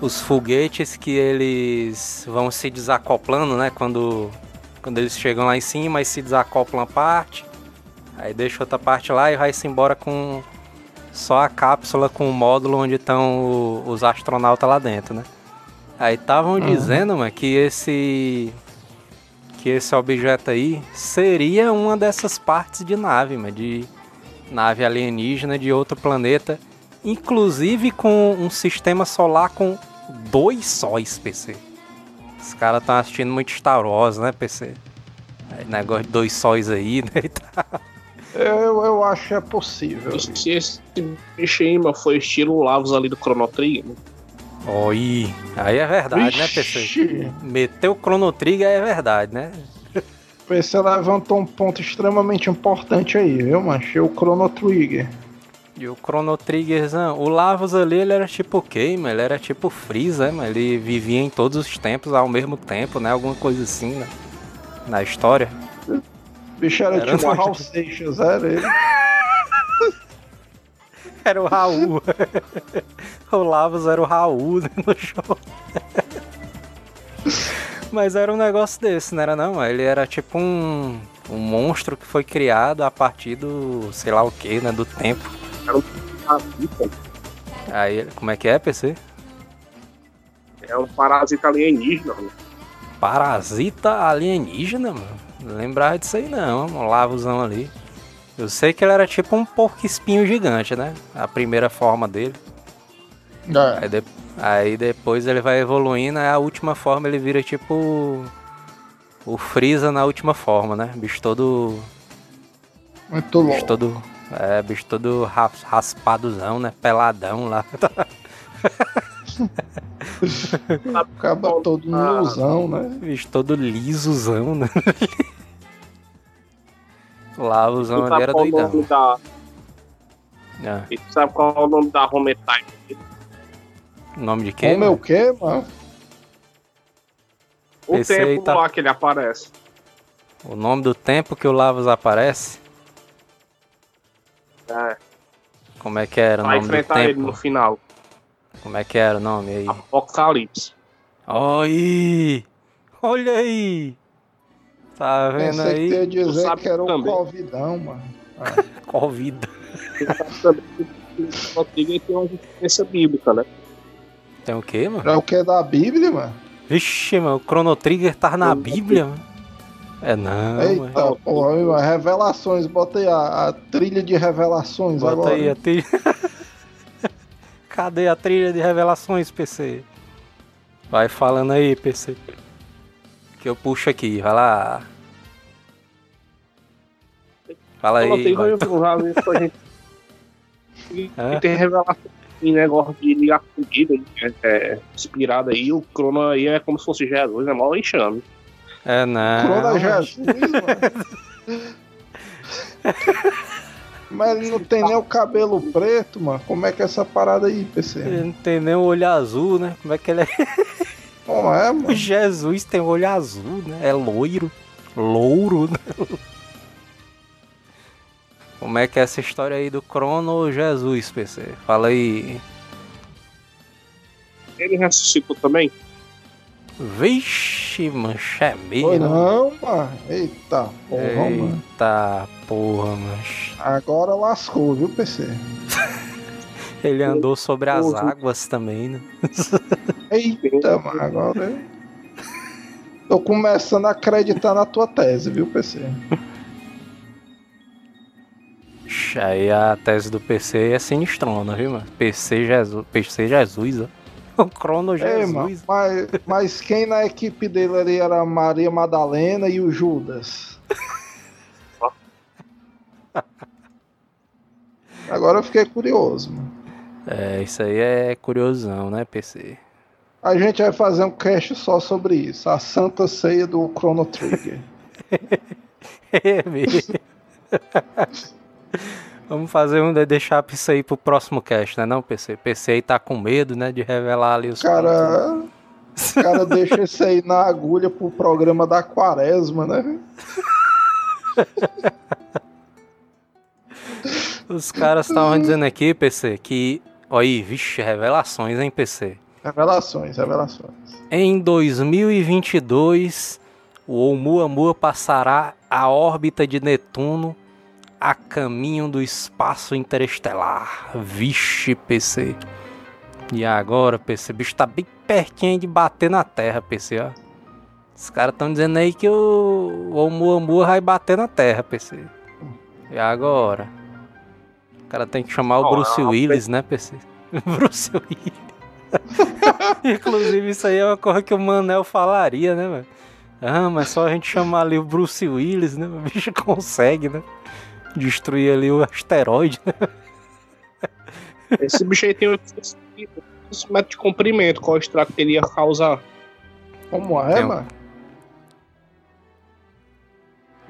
os foguetes que eles vão se desacoplando, né, quando, quando eles chegam lá em cima e se desacoplam a parte, Aí deixa outra parte lá e vai-se embora com só a cápsula com o módulo onde estão os astronautas lá dentro, né? Aí estavam dizendo, mano, que esse que esse objeto aí seria uma dessas partes de nave, mano, de nave alienígena de outro planeta, inclusive com um sistema solar com dois sóis, PC. Os caras estão assistindo muito Star Wars, né, PC? Aí, negócio de dois sóis aí, né? e tal. Eu, eu acho que é possível. E Se esse bicho aí, mano, foi estilo Lavos ali do Chrono Trigger, né? Oi, aí é verdade, né, PC? Vixe, Meter o Chrono Trigger é verdade, né? O PC levantou um ponto extremamente importante aí, viu, mano? Achei o Chrono Trigger. E o Chrono Triggerzão, o Lavos ali, ele era tipo o quê, mano? Ele era tipo Freeza, mano? Ele vivia em todos os tempos ao mesmo tempo, né? Alguma coisa assim, né? Na história. O bicho era, Era tipo um- Raul Seixas, era ele. Era o Raul. o Lavos era o Raul né, no show. Mas era um negócio desse, não era não? Ele era tipo um, um monstro que foi criado a partir do, sei lá o que, né? Do tempo. Ah, puta, Aí, como é que é, PC? É um parasita alienígena, mano. Parasita alienígena, mano. Não lembrava disso aí não, um lavozão ali. Eu sei que ele era tipo um porco espinho gigante, né? A primeira forma dele. É, Aí, de- aí depois ele vai evoluindo, aí a última forma ele vira tipo o Freeza na última forma, né? Bicho todo. muito Bicho louco. todo. É, bicho todo ras- raspadozão, né? Peladão lá. Acaba todo Ah. nuzão, né? bicho todo lisozão, né? Lavozão ali era o doidão. nome da. É. E tu sabe qual é o nome da Home Time? Nome de quem? Como é o quê, mano? O Esse tempo tá- lá que ele aparece. O nome do tempo que o Lavas aparece? É, Como é que era o vai nome do enfrentar ele no tempo? final. Como é que era o nome aí? Apocalipse. Aí! Olha aí! Tá vendo Pensei que aí? ia dizer sabe que era o também. Covidão, mano. Covid. Tá o Trigger tem uma referência bíblica, né? Tem o quê, mano? É o que é da Bíblia, mano? Vixe, mano, o Chrono Trigger tá na Bíblia, mano. É não, mano. Eita, porra, aí, mano, revelações, bota aí a, a trilha de revelações Bota agora. aí a trilha. Cadê a trilha de revelações, PC? Vai falando aí, PC. Que eu puxo aqui, vai lá. Fala Eu aí. com a gente. E É? e tem revelação em negócio de ligar comida, é, é, inspirada aí. O Crono aí é como se fosse Jesus, é mó enxame. É não. Crona mas- Jesus, mano. Mas ele não tem nem o cabelo preto, mano. Como é que é essa parada aí, PC? Ele não tem nem o olho azul, né? Como é que ele é? Como é, O mano? Jesus tem olho azul, né? É loiro. Louro, né? Como é que é essa história aí do Crono Jesus, PC? Fala aí. Ele ressuscitou também? Vixe, mancha é Foi mesmo. não, mano. Eita, porra, mano. Eita porra, mancha. Agora lascou, viu, PC? Ele andou sobre as águas também, né? Eita, mano, agora. eu- Tô começando a acreditar na tua tese, viu, PC? Ixi, Aí a tese do PC é sinistrona, viu, mano? PC Jesus, PC Jesus, ó. O Crono Ei, mano, Jesus. mas, mas quem na equipe dele ali era a Maria Madalena e o Judas? Agora eu fiquei curioso, mano. É, isso aí é curiosão, né, PC? A gente vai fazer um cast só sobre isso. A Santa Ceia do Chrono Trigger. É mesmo. Vamos fazer um de deixar isso aí pro próximo cast, né não, PC? PC aí tá com medo, né, de revelar ali os Cara, o cara deixa isso aí na agulha pro programa da quaresma, né? Os caras estavam dizendo aqui, PC, que... Olha aí, vixe, revelações, hein, PC? Revelações, revelações. Em 2022, o Oumuamua passará a órbita de Netuno a caminho do espaço interestelar. Vixe, PC. E agora, PC, o bicho tá bem pertinho de bater na Terra, PC, ó. Os caras estão dizendo aí que o Oumuamua vai bater na Terra, PC. E agora? O cara tem que chamar o Ó, Bruce é uma Willis, né, PC? Bruce Willis. Inclusive, isso aí é uma coisa que o Manel falaria, né, velho? Ah, mas só a gente chamar ali o Bruce Willis, né? O bicho consegue, né? Destruir ali o asteroide, né? Esse bicho aí tem 800 metros de comprimento. Qual estrago que ele ia causar? Como é, Tem um-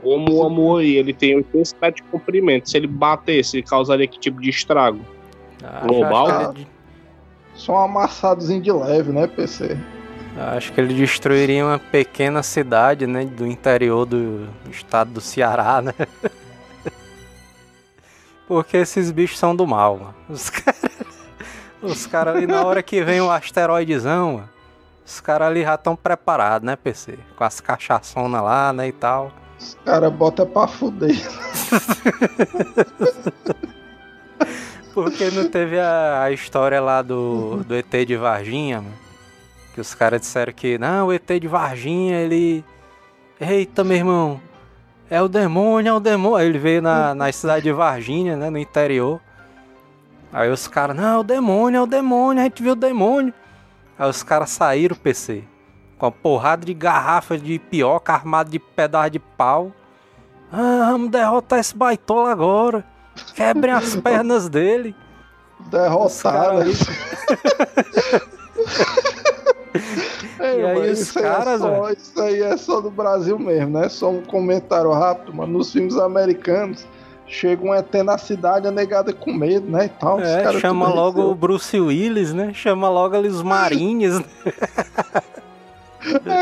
mano? O aí, ele tem 800 metros de comprimento. Se ele batesse, ele causaria que tipo de estrago? Acho- Global? Ele, Só um amassadozinho de leve, né, PC? acho que ele destruiria uma pequena cidade, né? Do interior do, do estado do Ceará, né? Porque esses bichos são do mal, mano. Os caras os cara ali, na hora que vem o asteroidezão, mano, os caras ali já estão preparados, né, PC? Com as cachaçonas lá, né, e tal. Os caras botam pra fuder. Porque não teve a, a história lá do, do ET de Varginha, mano? Que os caras disseram que, não, o ET de Varginha, ele. Eita, meu irmão, é o demônio, é o demônio. Ele veio na, na cidade de Varginha, né, no interior. Aí os caras, não, é o demônio, é o demônio, a gente viu o demônio. Aí os caras saíram, PC, com a porrada de garrafa de pioca armado de pedaço de pau. Ah, vamos derrotar esse baitola agora. Quebrem as pernas dele. Derrotado. Os Ei, E aí mano, os isso, aí caras, é só, isso aí é só do Brasil mesmo, né? Só um comentário rápido, mano. Nos filmes americanos, chega um ET na cidade, a negada com medo, né? E tal. É, chama logo o. Bruce Willis, né? Chama logo ali os marines. né?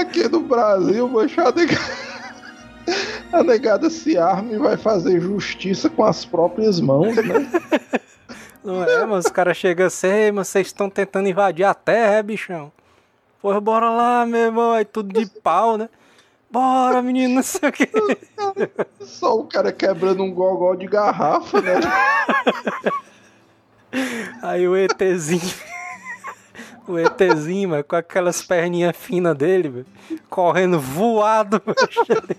Aqui no Brasil, mancha, a negada, se arma e vai fazer justiça com as próprias mãos, né? Não é, mas os caras chegam assim, mas vocês estão tentando invadir a terra, é, bichão? Pois bora lá, meu irmão, aí tudo de pau, né? Bora, menino, não sei o que. Só o cara quebrando um gogó de garrafa, né? Aí o ETzinho. O ETzinho, mano, com aquelas perninhas finas dele, véio, correndo voado. Véio.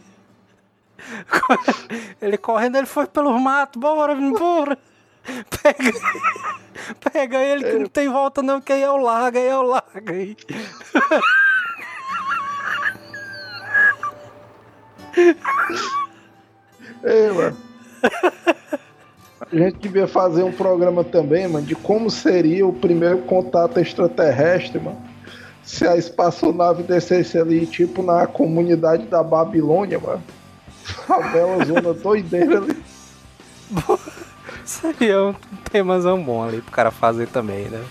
Ele correndo, ele foi pelo mato, bora, bora. Pega, pega ele que não tem volta não, que aí é o larga, aí é o larga aí. Ei, mano. A gente devia fazer um programa também, mano, de como seria o primeiro contato extraterrestre, mano. Se a espaçonave descesse ali, tipo na comunidade da Babilônia, mano. Favela, zona doideira ali. Seria um temazão bom ali pro cara fazer também, né?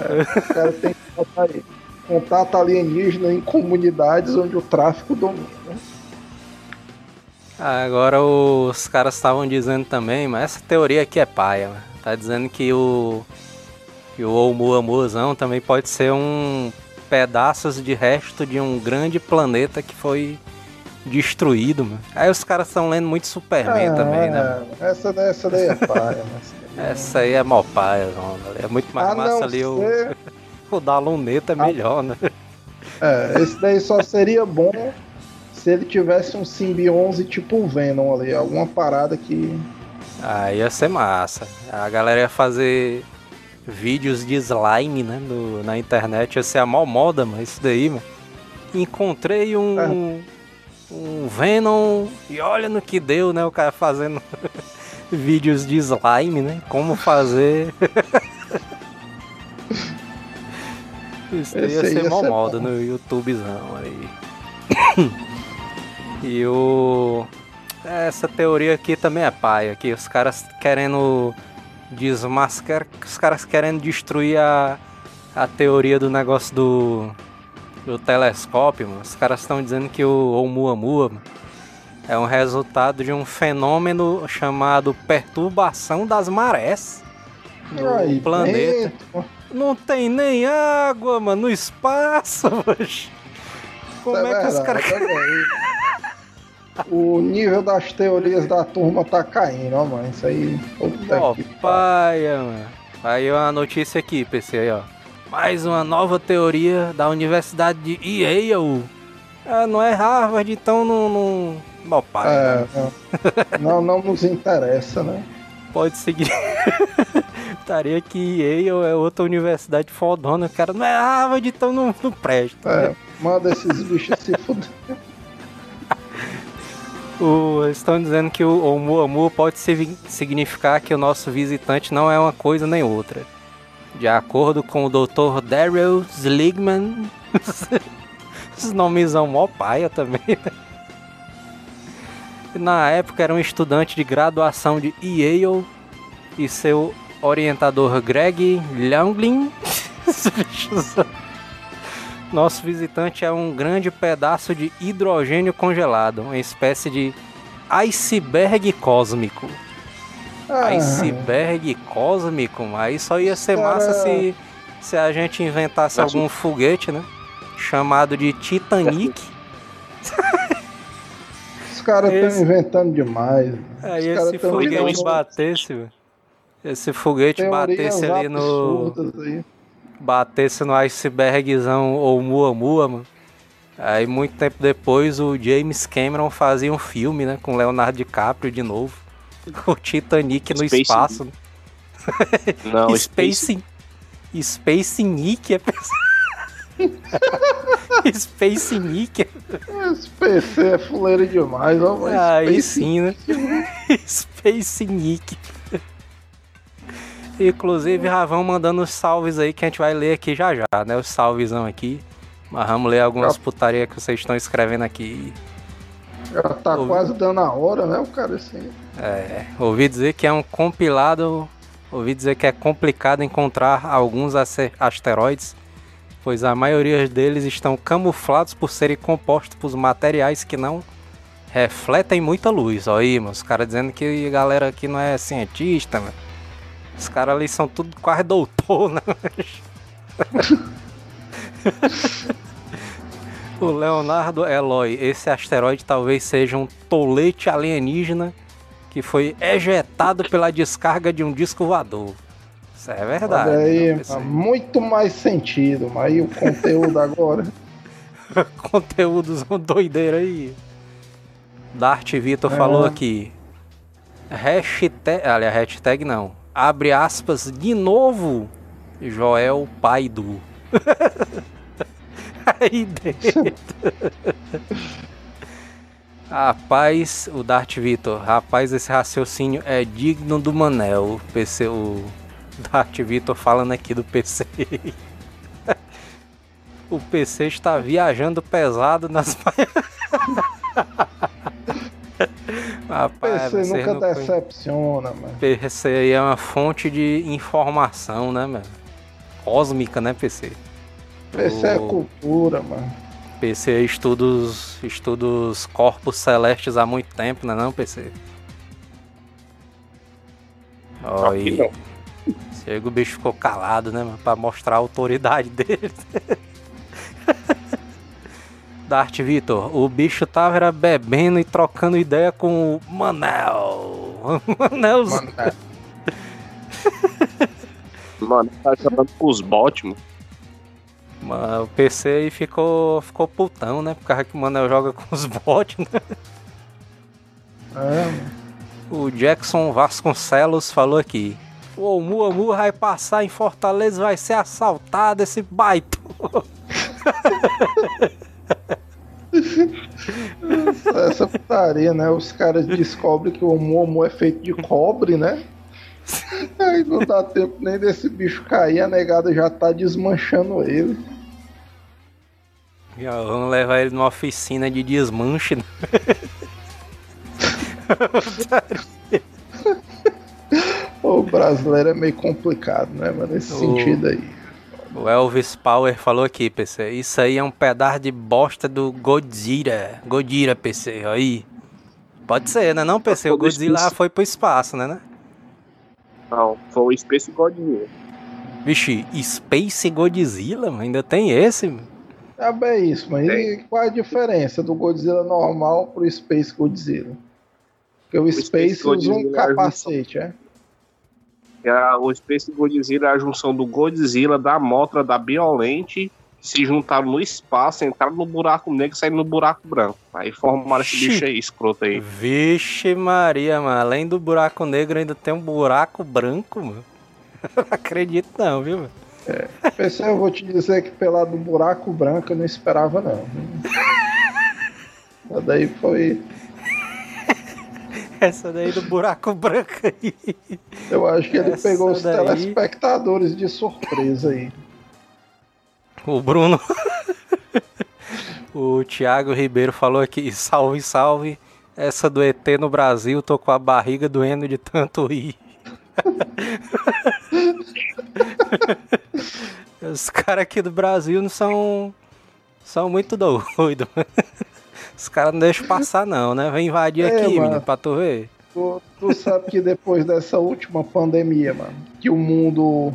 É, o cara tem que botar aí. Contato alienígena em comunidades onde o tráfico domina. Né? Agora os caras estavam dizendo também, mas essa teoria aqui é paia, mano. Tá dizendo que o. que o Oumuamuazão também pode ser um pedaços de resto de um grande planeta que foi destruído, mano. Aí os caras estão lendo muito Superman Ah, também, né? Essa, essa daí é paia, mas... Essa aí é mó paia, mano. É muito mais massa ali o, ser- o da luneta é melhor, né? É, esse daí só seria bom se ele tivesse um simbionze tipo um Venom ali, alguma parada que. Aí ia ser massa. A galera ia fazer vídeos de slime, né? no- na internet. Ia ser a mó moda, mano. Isso daí, mano. Encontrei um. Um Venom. E olha no que deu, né? O cara fazendo vídeos de slime, né? Como fazer. Isso daí ia ser ia mó ser moda no YouTubezão aí. E o. Essa teoria aqui também é paia, que os caras querendo desmascarar, os caras querendo destruir a, a teoria do negócio do, do telescópio, mano. Os caras estão dizendo que o Oumuamua é um resultado de um fenômeno chamado perturbação das marés no planeta. Não tem nem água, mano, no espaço. Como é, que os caras. O nível das teorias da turma tá caindo, ó, mano. Isso aí. Puta Ó, que paia, mano. Aí uma notícia aqui, PC aí, ó. Mais uma nova teoria da Universidade de Yale. Ah, não é Harvard, então não. não... Bom, pai, É, não, não, não nos interessa, né? pode seguir. Estaria que Yale é outra universidade fodona. Cara não é Harvard, então não, não presta. É, manda esses bichos se fuder. O, estão dizendo que o Oumuamua pode sig- significar que o nosso visitante não é uma coisa nem outra. De acordo com o Dr. Daryl Sligman. Os nomes são mó paia também. né? Na época era um estudante de graduação de Yale e seu orientador Greg Youngling. Esse Nosso visitante é um grande pedaço de hidrogênio congelado, uma espécie de iceberg cósmico. Ah, Iceberg cósmico, aí só ia ser massa se, se a gente inventasse algum foguete, né? Chamado de Titanic. Os caras estão Esse- inventando demais. Aí Os caras esse tão foguete batesse, velho. Esse foguete batesse ali no. aí. Batesse no icebergzão ou Muamua, mano. Aí muito tempo depois o James Cameron fazia um filme, né, com Leonardo DiCaprio de novo. O Titanic no Space espaço. né? Não, Space. Space Space Nick é Space Nick. Esse PC é fuleiro demais, ó. mas Aí Space- sim, né? Space Nick. Inclusive, Ravão mandando os salves aí que a gente vai ler aqui já já, né? Os salvezão aqui. Mas vamos ler algumas putaria que vocês estão escrevendo aqui. Já tá Ouvi- quase dando a hora, né? O cara assim. É, ouvi dizer que é um compilado. Ouvi dizer que é complicado encontrar alguns asteroides pois a maioria deles estão camuflados por serem compostos por materiais que não refletem muita luz. Olha aí, mano, os caras dizendo que a galera aqui não é cientista, mano. Os caras ali são tudo quase doutor, né? o Leonardo Eloy, esse asteroide talvez seja um tolete alienígena que foi ejetado pela descarga de um disco voador. Isso é verdade. Aí, né, muito mais sentido. Mas aí o conteúdo agora? Conteúdos doideira aí. Dart Vitor é. falou aqui. Hashtag. Aliás, hashtag não. Abre aspas de novo. Joel Paido. aí dentro. Rapaz, o Dart Vitor, rapaz, esse raciocínio é digno do Manel. PC, o Dart Vitor falando aqui do PC. o PC está viajando pesado nas. Rapaz, PC nunca decepciona, mano. PC aí é uma fonte de informação, né, mano? Cósmica, né, PC? PC o... é cultura, mano. PC estudos, estudos corpos celestes há muito tempo, não é não, PC? Oi. Chega o bicho ficou calado, né, mano? Pra mostrar a autoridade dele. Dart Vitor, o bicho tava era bebendo e trocando ideia com o Manel. Manel. Mano, tá jogando com os bots, mano. O PC aí ficou, ficou putão, né? Por causa que o Manel joga com os bots, né? É, o Jackson Vasconcelos falou aqui. O Oumuamua vai passar em Fortaleza vai ser assaltado esse baito. Essa putaria, né? Os caras descobrem que o Oumuamua é feito de cobre, né? Aí não dá tempo nem desse bicho cair, a negada já tá desmanchando ele. vamos levar ele numa oficina de desmanche. Né? o brasileiro é meio complicado, né, mano? Nesse o... sentido aí. O Elvis Power falou aqui, PC. Isso aí é um pedaço de bosta do Godzilla. Godzilla, PC. Aí. Pode ser, né? Não, PC. O Godzilla foi pro espaço, né? né? Não, foi o Space Godzilla. Vixe, Space Godzilla? Ainda tem esse? É bem isso, mas e qual a diferença do Godzilla normal pro Space Godzilla? Porque o, o Space, Space usa um é capacete, é? É? O Space Godzilla é a junção do Godzilla, da Motra, da Biolente, se juntaram no espaço, entraram no buraco negro e saíram no buraco branco. Aí formaram esse bicho aí, escroto aí. Vixe Maria, mano. Além do buraco negro, ainda tem um buraco branco, mano. Não acredito não, viu, mano? É, PC, eu vou te dizer que pela do buraco branco eu não esperava não. Daí foi. Essa daí do buraco branco aí. Eu acho que ele Essa pegou os daí... telespectadores de surpresa aí. O Bruno. o Thiago Ribeiro falou aqui: salve, salve. Essa do ET no Brasil, tô com a barriga doendo de tanto rir. Os caras aqui do Brasil não são. são muito doidos. Os caras não deixam passar, não, né? Vem invadir é, aqui, menino, pra tu ver. Tu, tu sabe que depois dessa última pandemia, mano, que o mundo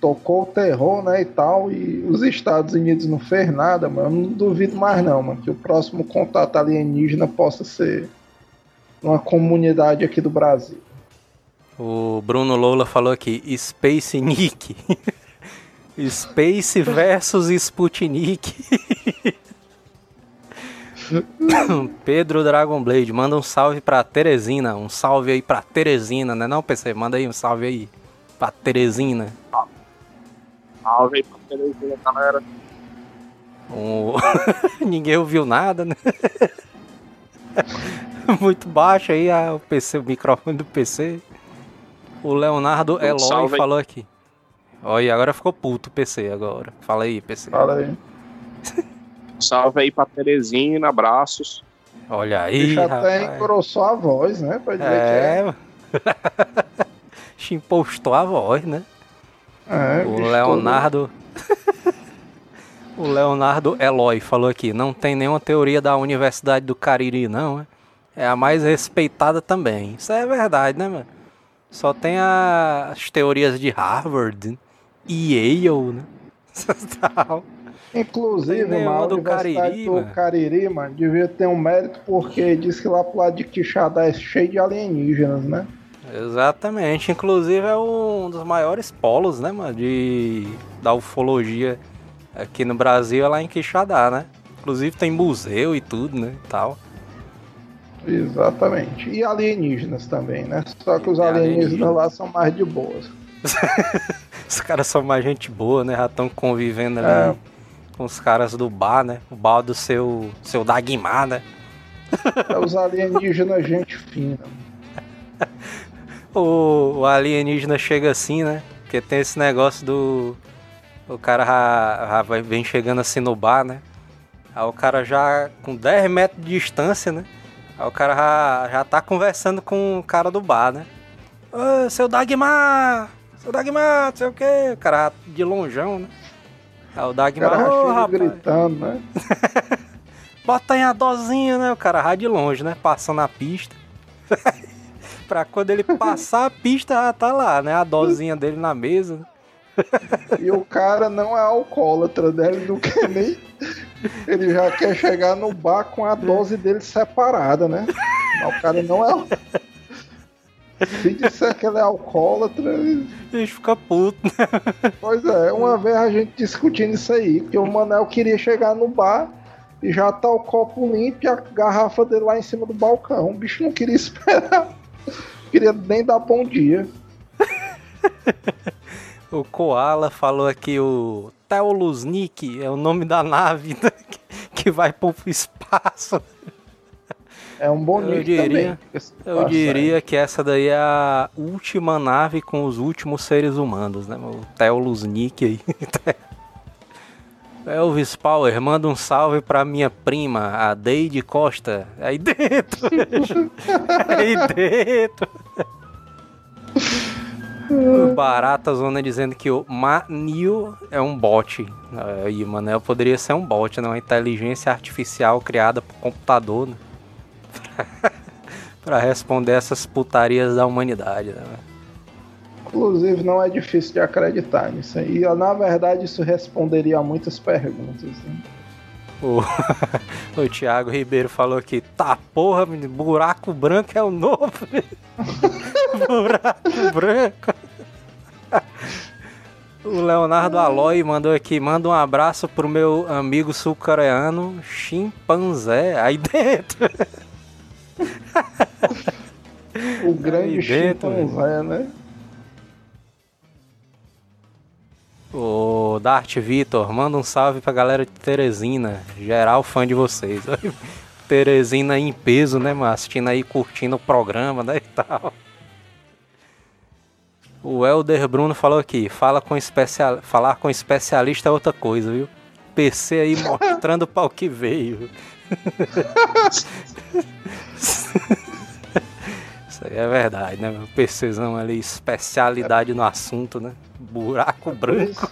tocou o terror, né, e tal, e os Estados Unidos não fez nada, mano. Eu não duvido mais não, mano, que o próximo contato alienígena possa ser uma comunidade aqui do Brasil. O Bruno Lola falou aqui, Space Nick. Space versus Sputnik. Pedro Dragon Blade, manda um salve pra Teresina. Um salve aí pra Teresina, né não, PC? Manda aí um salve aí pra Teresina. Salve aí pra Teresina, galera. Um... Ninguém ouviu nada, né? Muito baixo aí ah, o PC, o microfone do PC. O Leonardo um Eloy falou aqui. Olha, agora ficou puto o PC agora. Fala aí, PC. Fala aí. Salve aí pra Teresina, abraços. Olha aí, Já até engrossou a voz, né? Pra dizer é... que é. Impostou a voz, né? É, o Leonardo. O Leonardo Eloy falou aqui, não tem nenhuma teoria da Universidade do Cariri, não, é? É a mais respeitada também. Isso é verdade, né, mano? Só tem a, as teorias de Harvard e Yale, né? Tal. Inclusive, mano, a do Cariri, do mano. Cariri, mano, devia ter um mérito porque diz que lá pro lado de Quixadá é cheio de alienígenas, né? Exatamente. Inclusive é um dos maiores polos, né, mano, de da ufologia aqui no Brasil, é lá em Quixadá, né? Inclusive tem museu e tudo, né, e tal. Exatamente. E alienígenas também, né? Só que os alienígenas alienígenas. lá são mais de boas. Os caras são mais gente boa, né? Já estão convivendo ali É. com os caras do bar, né? O bar do seu, seu Dagmar, né? É os alienígenas gente fina. O, o alienígena chega assim, né? Porque tem esse negócio do. O cara já, já vai, vem chegando assim no bar, né? Aí o cara já com 10 metros de distância, né? Aí o cara já, já tá conversando com o cara do bar, né? Ô, seu Dagmar! Seu Dagmar, não sei o quê. O cara de lonjão, né? Aí o O Dagmar, cara ô chega rapaz, gritando, né? bota aí a dosinha, né? O cara de longe, né? Passando a pista. pra quando ele passar a pista, já tá lá, né? A dosinha dele na mesa. E o cara não é alcoólatra, né? Ele não quer nem. Ele já quer chegar no bar com a dose dele separada, né? Mas o cara não é. Se disser que ele é alcoólatra, ele- A gente fica puto, né? pois é, uma vez a gente discutindo isso aí, porque o Manel queria chegar no bar e já tá o copo limpo e a garrafa dele lá em cima do balcão. O bicho não queria esperar. Queria nem dar bom dia. O Koala falou aqui o Teoluznik, é o nome da nave né? que- que vai pro espaço. É um bom Eu nick diria- Eu diria que essa daí é a última nave com os últimos seres humanos, né? O Teoluznik aí. Elvis Power, manda um salve pra minha prima, a Deide Costa. Aí dentro! aí dentro! O Barata Zona dizendo que o Manil é um bot. Aí, Manel poderia ser um bot, né? Uma inteligência artificial criada por computador, né? pra responder essas putarias da humanidade, né? Inclusive, não é difícil de acreditar nisso. E, Na verdade, isso responderia a muitas perguntas. né? O, o Thiago Ribeiro falou aqui, tá porra, buraco branco é o novo. buraco branco. O Leonardo Aloy mandou aqui, manda um abraço pro meu amigo sul-coreano, chimpanzé, aí dentro. O grande chimpanzé, né? O Dart Vitor, manda um salve pra galera de Teresina, geral fã de vocês. Teresina em peso, né, mano? Assistindo aí, curtindo o programa, né, e tal. O Elder Bruno falou aqui, fala com especial... falar com especialista é outra coisa, viu? PC aí mostrando o que veio. Isso aí é verdade, né? meu? PCzão ali, especialidade no assunto, né? Buraco branco.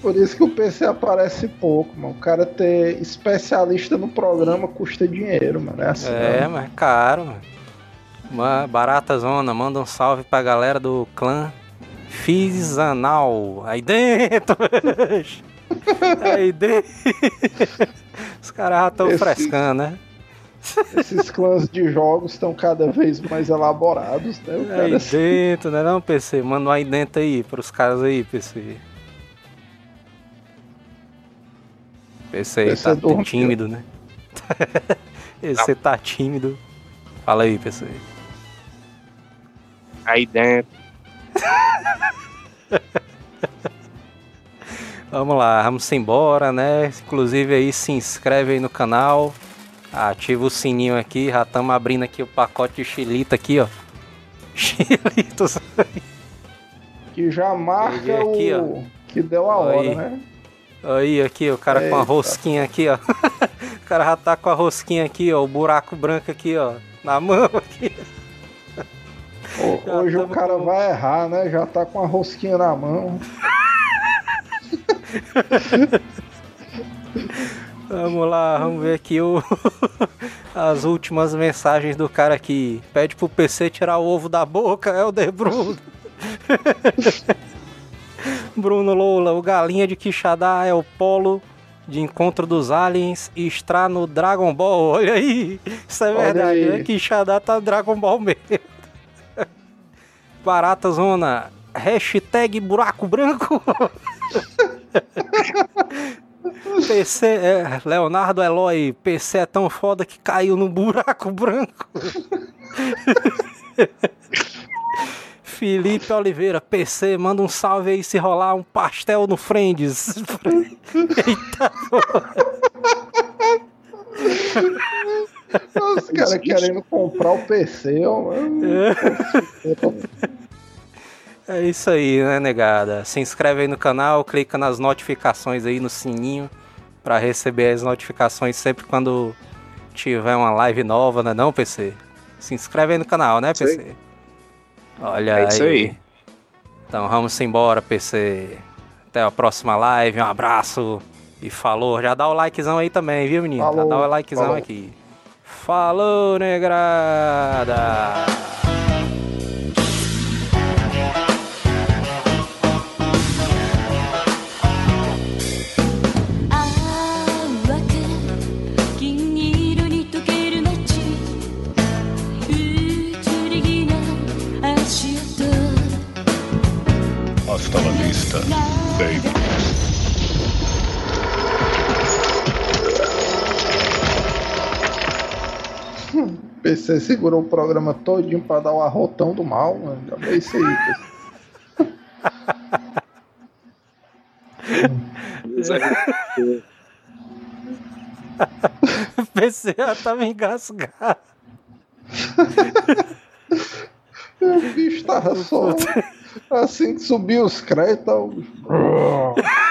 Por isso que o PC aparece pouco, mano. O cara ter especialista no programa custa dinheiro, mano. É assim. É, não. mas é caro, mano. Uma barata zona, manda um salve pra galera do clã Fizanal. Aí dentro! Aí dentro! Os caras já estão Esse- frescando, né? Esses clãs de jogos estão cada vez mais elaborados, né? O cara Aí dentro, né não, PC? Manda um aí dentro aí pros caras aí, PC. PC aí PC tá dormiu. tímido, né? Esse tá tímido. Fala aí, PC. Aí dentro. Vamos lá, vamos embora, né? Inclusive aí se inscreve aí no canal, ativa o sininho aqui, já estamos abrindo aqui o pacote de xilita aqui, ó. Xilitos. que já marca aqui, o que deu a hora, Aí. né? Aí, aqui, o cara com a Eita. rosquinha aqui, ó. o cara já tá com a rosquinha aqui, ó, o buraco branco aqui, ó, na mão aqui. Hoje o cara com- vai errar, né? Já tá com a rosquinha na mão. Vamos lá, vamos ver aqui o... as últimas mensagens do cara aqui. Pede pro PC tirar o ovo da boca, é o De Bruno. Bruno Lola, o galinha de Quixadá é o polo de encontro dos aliens e está no Dragon Ball. Olha aí, isso é Olha verdade, aí. né? Quixadá tá Dragon Ball mesmo. Barata Zona, hashtag buraco branco. PC, é, Leonardo Eloy, PC é tão foda que caiu no buraco branco. Felipe Oliveira, PC, manda um salve aí se rolar um pastel no Friends. Eita, Os caras querendo comprar o PC, ó, mano. é isso aí, né, negada? Se inscreve aí no canal, clica nas notificações aí no sininho pra receber as notificações sempre quando tiver uma live nova, né, não, PC? Se inscreve aí no canal, né, aí. PC? Olha É isso aí. Então vamos embora, PC. Até a próxima live, um abraço e falou. Já dá o likezão aí também, viu, menino? Já Falou, dá o likezão falou. aqui. Falou, negrada!「la vista, baby. PC segurou o programa todinho pra dar o arrotão do mal, mano. Já vê isso aí, PC. PC já tava engasgado. O bicho tava só. Assim que subiu os créditos. o-